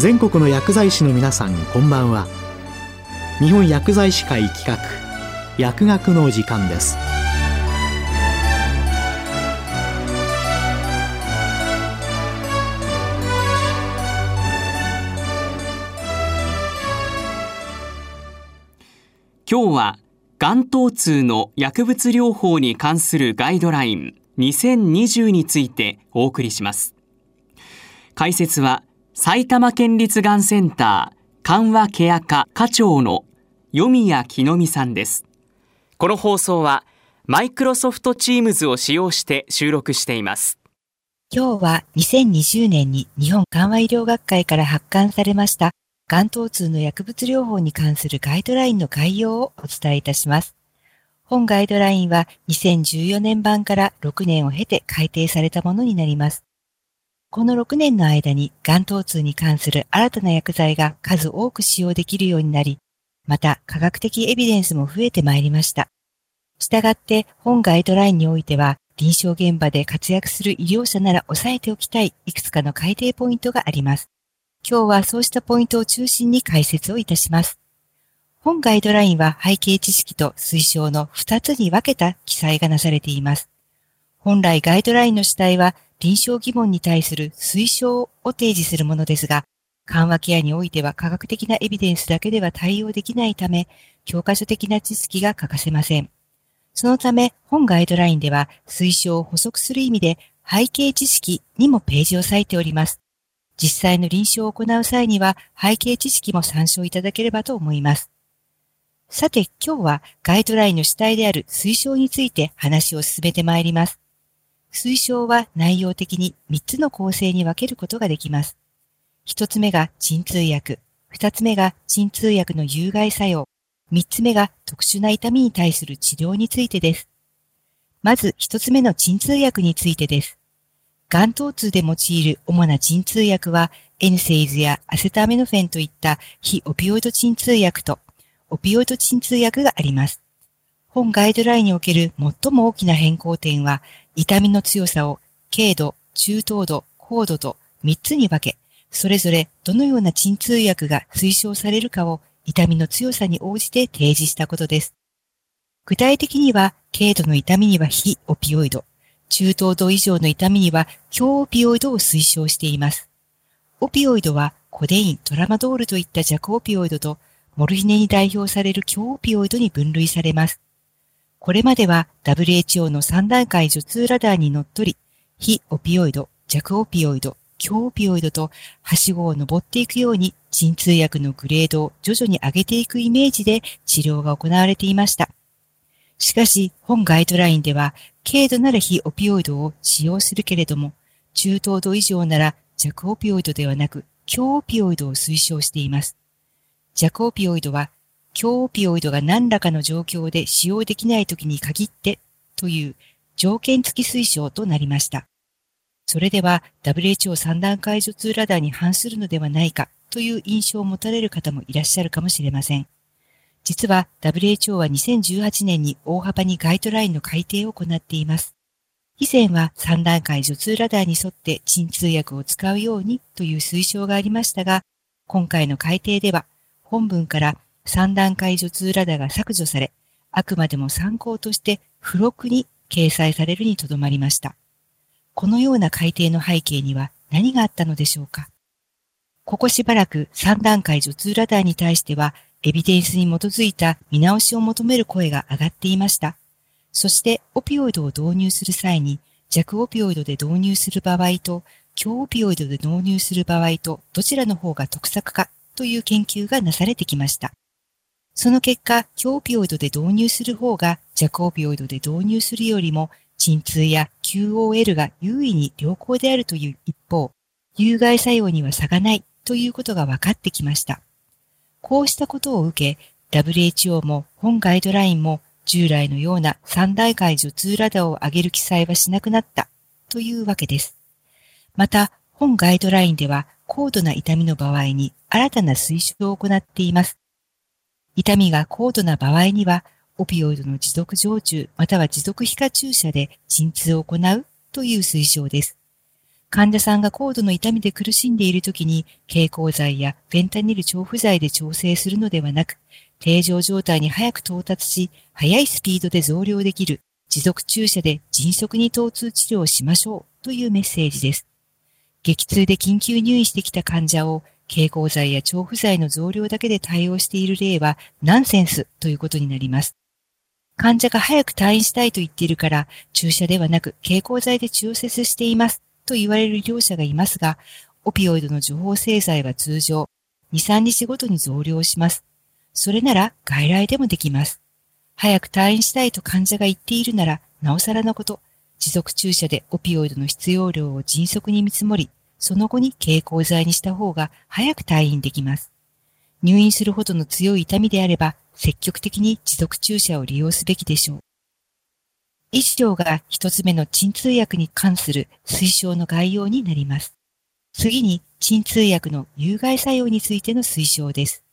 全国の薬剤師の皆さんこんばんは。日本薬剤師会企画薬学の時間です。今日は眼頭痛の薬物療法に関するガイドライン2020についてお送りします。解説は埼玉県立がんセンター緩和ケア科課長の読谷木の美さんですこの放送はマイクロソフトチームズを使用して収録しています今日は2020年に日本緩和医療学会から発刊されました眼頭痛の薬物療法に関するガイドラインの概要をお伝えいたします。本ガイドラインは2014年版から6年を経て改定されたものになります。この6年の間に眼頭痛に関する新たな薬剤が数多く使用できるようになり、また科学的エビデンスも増えてまいりました。したがって本ガイドラインにおいては臨床現場で活躍する医療者なら押さえておきたいいくつかの改定ポイントがあります。今日はそうしたポイントを中心に解説をいたします。本ガイドラインは背景知識と推奨の2つに分けた記載がなされています。本来ガイドラインの主体は臨床疑問に対する推奨を提示するものですが、緩和ケアにおいては科学的なエビデンスだけでは対応できないため、教科書的な知識が欠かせません。そのため、本ガイドラインでは推奨を補足する意味で背景知識にもページを割いております。実際の臨床を行う際には背景知識も参照いただければと思います。さて今日はガイドラインの主体である推奨について話を進めてまいります。推奨は内容的に3つの構成に分けることができます。1つ目が鎮痛薬、2つ目が鎮痛薬の有害作用、3つ目が特殊な痛みに対する治療についてです。まず1つ目の鎮痛薬についてです。眼頭痛で用いる主な鎮痛薬は、エヌセイズやアセタアメノフェンといった非オピオイド鎮痛薬と、オピオイド鎮痛薬があります。本ガイドラインにおける最も大きな変更点は、痛みの強さを軽度、中等度、高度と3つに分け、それぞれどのような鎮痛薬が推奨されるかを痛みの強さに応じて提示したことです。具体的には、軽度の痛みには非オピオイド、中等度以上の痛みには強オピオイドを推奨しています。オピオイドはコデイン、トラマドールといった弱オピオイドとモルヒネに代表される強オピオイドに分類されます。これまでは WHO の3段階除痛ラダーにのっとり、非オピオイド、弱オピオイド、強オピオイドと、はしごを登っていくように、鎮痛薬のグレードを徐々に上げていくイメージで治療が行われていました。しかし、本ガイドラインでは、軽度なら非オピオイドを使用するけれども、中等度以上なら弱オピオイドではなく、強オピオイドを推奨しています。弱オピオイドは、強オピオイドが何らかの状況で使用できない時に限ってという条件付き推奨となりました。それでは WHO 三段階除通ラダーに反するのではないかという印象を持たれる方もいらっしゃるかもしれません。実は WHO は2018年に大幅にガイドラインの改定を行っています。以前は3段階除通ラダーに沿って鎮痛薬を使うようにという推奨がありましたが、今回の改定では本文から3段階除通ラダーが削除され、あくまでも参考として付録に掲載されるにとどまりました。このような改定の背景には何があったのでしょうかここしばらく3段階除通ラダーに対してはエビデンスに基づいた見直しを求める声が上がっていました。そしてオピオイドを導入する際に弱オピオイドで導入する場合と強オピオイドで導入する場合とどちらの方が得策かという研究がなされてきました。その結果、強オピオイドで導入する方が弱オピオイドで導入するよりも鎮痛や QOL が優位に良好であるという一方、有害作用には差がないということが分かってきました。こうしたことを受け、WHO も本ガイドラインも従来のような三大会除通ラダを上げる記載はしなくなったというわけです。また、本ガイドラインでは高度な痛みの場合に新たな推奨を行っています。痛みが高度な場合には、オピオイドの持続常駐または持続皮下注射で鎮痛を行うという推奨です。患者さんが高度の痛みで苦しんでいる時に蛍光剤やフェンタニル調布剤で調整するのではなく、定常状態に早く到達し、速いスピードで増量できる持続注射で迅速に疼痛治療をしましょうというメッセージです。激痛で緊急入院してきた患者を蛍光剤や調布剤の増量だけで対応している例はナンセンスということになります。患者が早く退院したいと言っているから注射ではなく蛍光剤で注射していますと言われる医療者がいますが、オピオイドの処方製剤は通常2、3日ごとに増量します。それなら外来でもできます。早く退院したいと患者が言っているなら、なおさらのこと、持続注射でオピオイドの必要量を迅速に見積もり、その後に蛍光剤にした方が早く退院できます。入院するほどの強い痛みであれば、積極的に持続注射を利用すべきでしょう。以上が一つ目の鎮痛薬に関する推奨の概要になります。次に鎮痛薬の有害作用についての推奨です。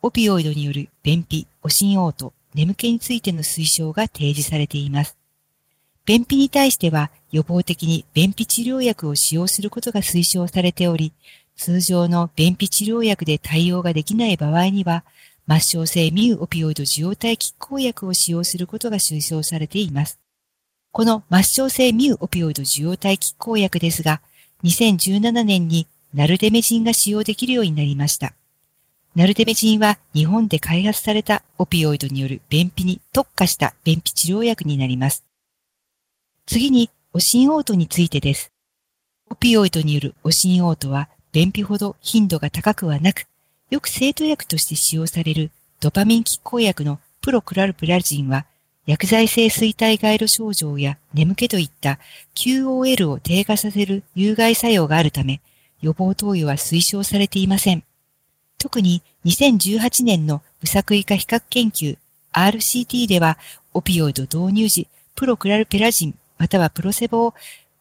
オピオイドによる便秘、おしん嘔吐、眠気についての推奨が提示されています。便秘に対しては予防的に便秘治療薬を使用することが推奨されており、通常の便秘治療薬で対応ができない場合には、末梢性ミューオピオイド受容体拮抗薬を使用することが推奨されています。この末梢性ミューオピオイド受容体拮抗薬ですが、2017年にナルデメジンが使用できるようになりました。ナルデメジンは日本で開発されたオピオイドによる便秘に特化した便秘治療薬になります。次に、オシンオートについてです。オピオイドによるオシンオートは便秘ほど頻度が高くはなく、よく生徒薬として使用されるドパミン拮抗薬のプロクラルプラジンは薬剤性衰退外路症状や眠気といった QOL を低下させる有害作用があるため、予防投与は推奨されていません。特に2018年の無作為化比較研究 RCT では、オピオイド導入時、プロクラルペラジンまたはプロセボを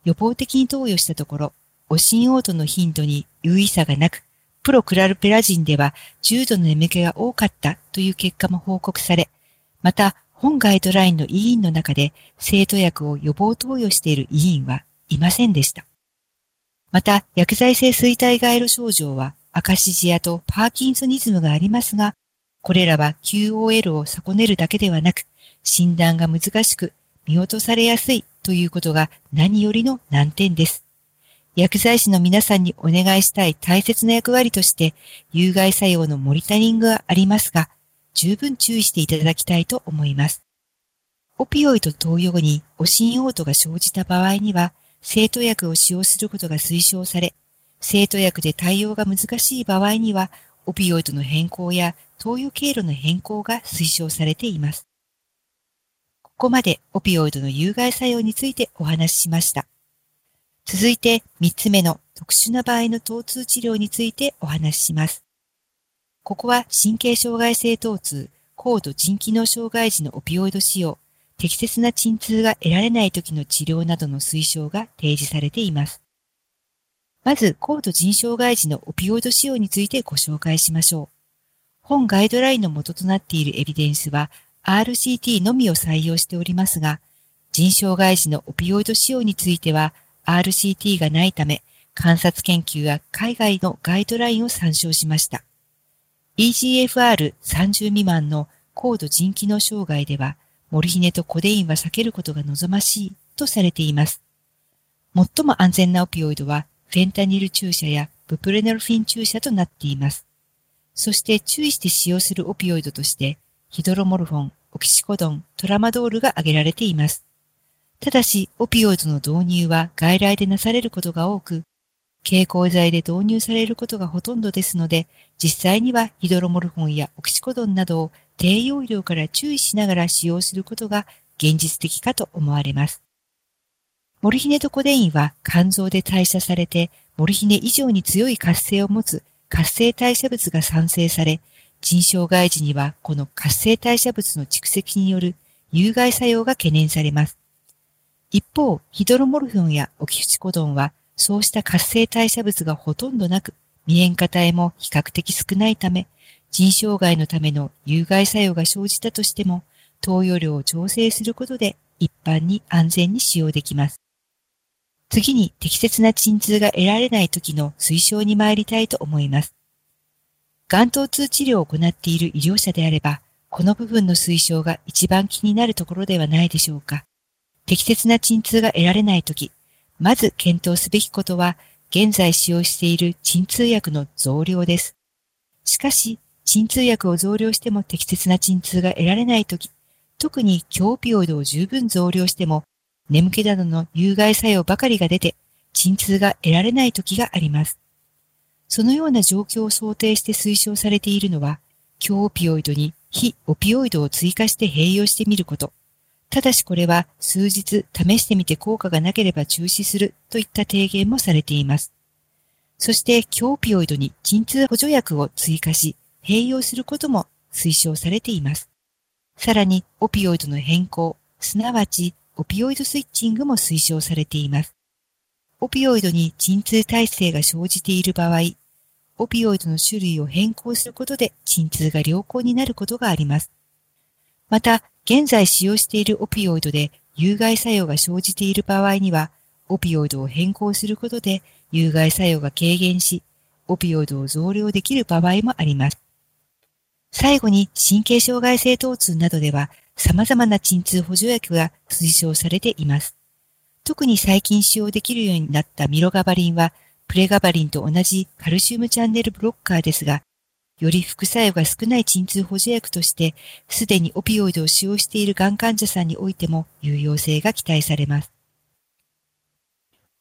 予防的に投与したところ、オシンオートの頻度に有意差がなく、プロクラルペラジンでは重度の眠気が多かったという結果も報告され、また本ガイドラインの委員の中で生徒薬を予防投与している委員はいませんでした。また、薬剤性衰退外路症状はアカシジアとパーキンソニズムがありますが、これらは QOL を損ねるだけではなく、診断が難しく見落とされやすいということが何よりの難点です。薬剤師の皆さんにお願いしたい大切な役割として、有害作用のモニタリングがありますが、十分注意していただきたいと思います。オピオイド投与後におしん嘔吐が生じた場合には、生徒薬を使用することが推奨され、生徒薬で対応が難しい場合には、オピオイドの変更や投与経路の変更が推奨されています。ここまでオピオイドの有害作用についてお話ししました。続いて3つ目の特殊な場合の疼痛治療についてお話しします。ここは神経障害性疼痛、高度腎機能障害時のオピオイド使用、適切な鎮痛が得られない時の治療などの推奨が提示されています。まず、高度腎障害時のオピオイド使用についてご紹介しましょう。本ガイドラインの元となっているエビデンスは RCT のみを採用しておりますが、腎障害時のオピオイド使用については RCT がないため、観察研究や海外のガイドラインを参照しました。EGFR30 未満の高度腎機能障害では、モルヒネとコデインは避けることが望ましいとされています。最も安全なオピオイドはフェンタニル注射やブプレナルフィン注射となっています。そして注意して使用するオピオイドとして、ヒドロモルフォン、オキシコドン、トラマドールが挙げられています。ただし、オピオイドの導入は外来でなされることが多く、蛍光剤で導入されることがほとんどですので、実際にはヒドロモルフォンやオキシコドンなどを低用量から注意しながら使用することが現実的かと思われます。モルヒネとコデインは肝臓で代謝されて、モルヒネ以上に強い活性を持つ活性代謝物が産生され、腎障害時にはこの活性代謝物の蓄積による有害作用が懸念されます。一方、ヒドロモルフォンやオキシコドンはそうした活性代謝物がほとんどなく、未塩化体も比較的少ないため、腎障害のための有害作用が生じたとしても、投与量を調整することで一般に安全に使用できます。次に適切な鎮痛が得られない時の推奨に参りたいと思います。眼頭痛治療を行っている医療者であれば、この部分の推奨が一番気になるところではないでしょうか。適切な鎮痛が得られないとき、まず検討すべきことは、現在使用している鎮痛薬の増量です。しかし、鎮痛薬を増量しても適切な鎮痛が得られないとき、特に強ピオイドを十分増量しても、眠気などの有害作用ばかりが出て、鎮痛が得られないときがあります。そのような状況を想定して推奨されているのは、強オピオイドに非オピオイドを追加して併用してみること。ただしこれは数日試してみて効果がなければ中止するといった提言もされています。そして強オピオイドに鎮痛補助薬を追加し併用することも推奨されています。さらにオピオイドの変更、すなわちオピオイドスイッチングも推奨されています。オピオイドに鎮痛耐性が生じている場合、オピオイドの種類を変更することで鎮痛が良好になることがあります。また、現在使用しているオピオイドで有害作用が生じている場合には、オピオイドを変更することで有害作用が軽減し、オピオイドを増量できる場合もあります。最後に神経障害性疼痛などでは様々な鎮痛補助薬が推奨されています。特に最近使用できるようになったミロガバリンはプレガバリンと同じカルシウムチャンネルブロッカーですが、より副作用が少ない鎮痛補助薬として、すでにオピオイドを使用しているがん患者さんにおいても有用性が期待されます。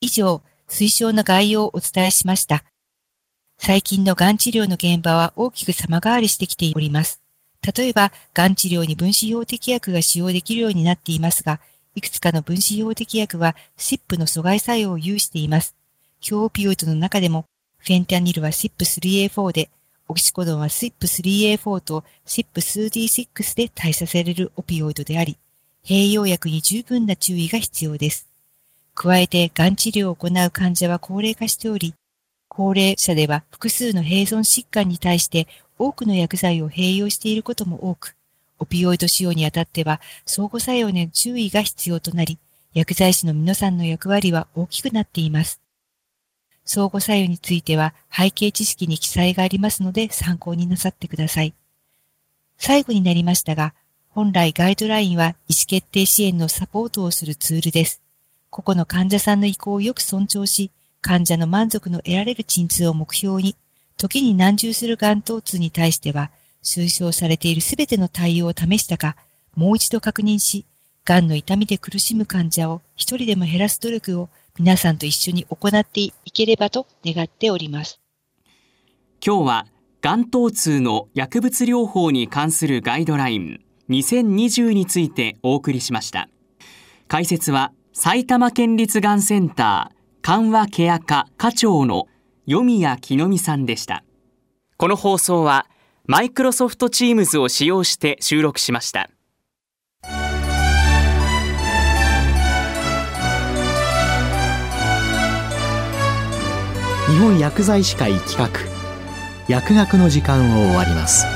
以上、推奨の概要をお伝えしました。最近のがん治療の現場は大きく様変わりしてきております。例えば、がん治療に分子標的薬が使用できるようになっていますが、いくつかの分子標的薬は SIP の阻害作用を有しています。強オピオイドの中でも、フェンタニルは SIP3A4 で、オキシコドンは SIP3A4 と SIP2D6 で代謝されるオピオイドであり、併用薬に十分な注意が必要です。加えて、がん治療を行う患者は高齢化しており、高齢者では複数の併存疾患に対して多くの薬剤を併用していることも多く、オピオイド使用にあたっては相互作用の注意が必要となり、薬剤師の皆さんの役割は大きくなっています。相互作用については背景知識に記載がありますので参考になさってください。最後になりましたが、本来ガイドラインは意思決定支援のサポートをするツールです。個々の患者さんの意向をよく尊重し、患者の満足の得られる鎮痛を目標に、時に難重する眼頭痛に対しては、推奨されているすべての対応を試したか、もう一度確認し、癌の痛みで苦しむ患者を一人でも減らす努力を皆さんと一緒に行っていければと願っております。今日は、眼頭痛の薬物療法に関するガイドライン2020についてお送りしました。解説は、埼玉県立がんセンター緩和ケア科課長の読谷木の美さんでした。この放送は、マイクロソフトチームズを使用して収録しました。日本薬剤師会企画薬学の時間を終わります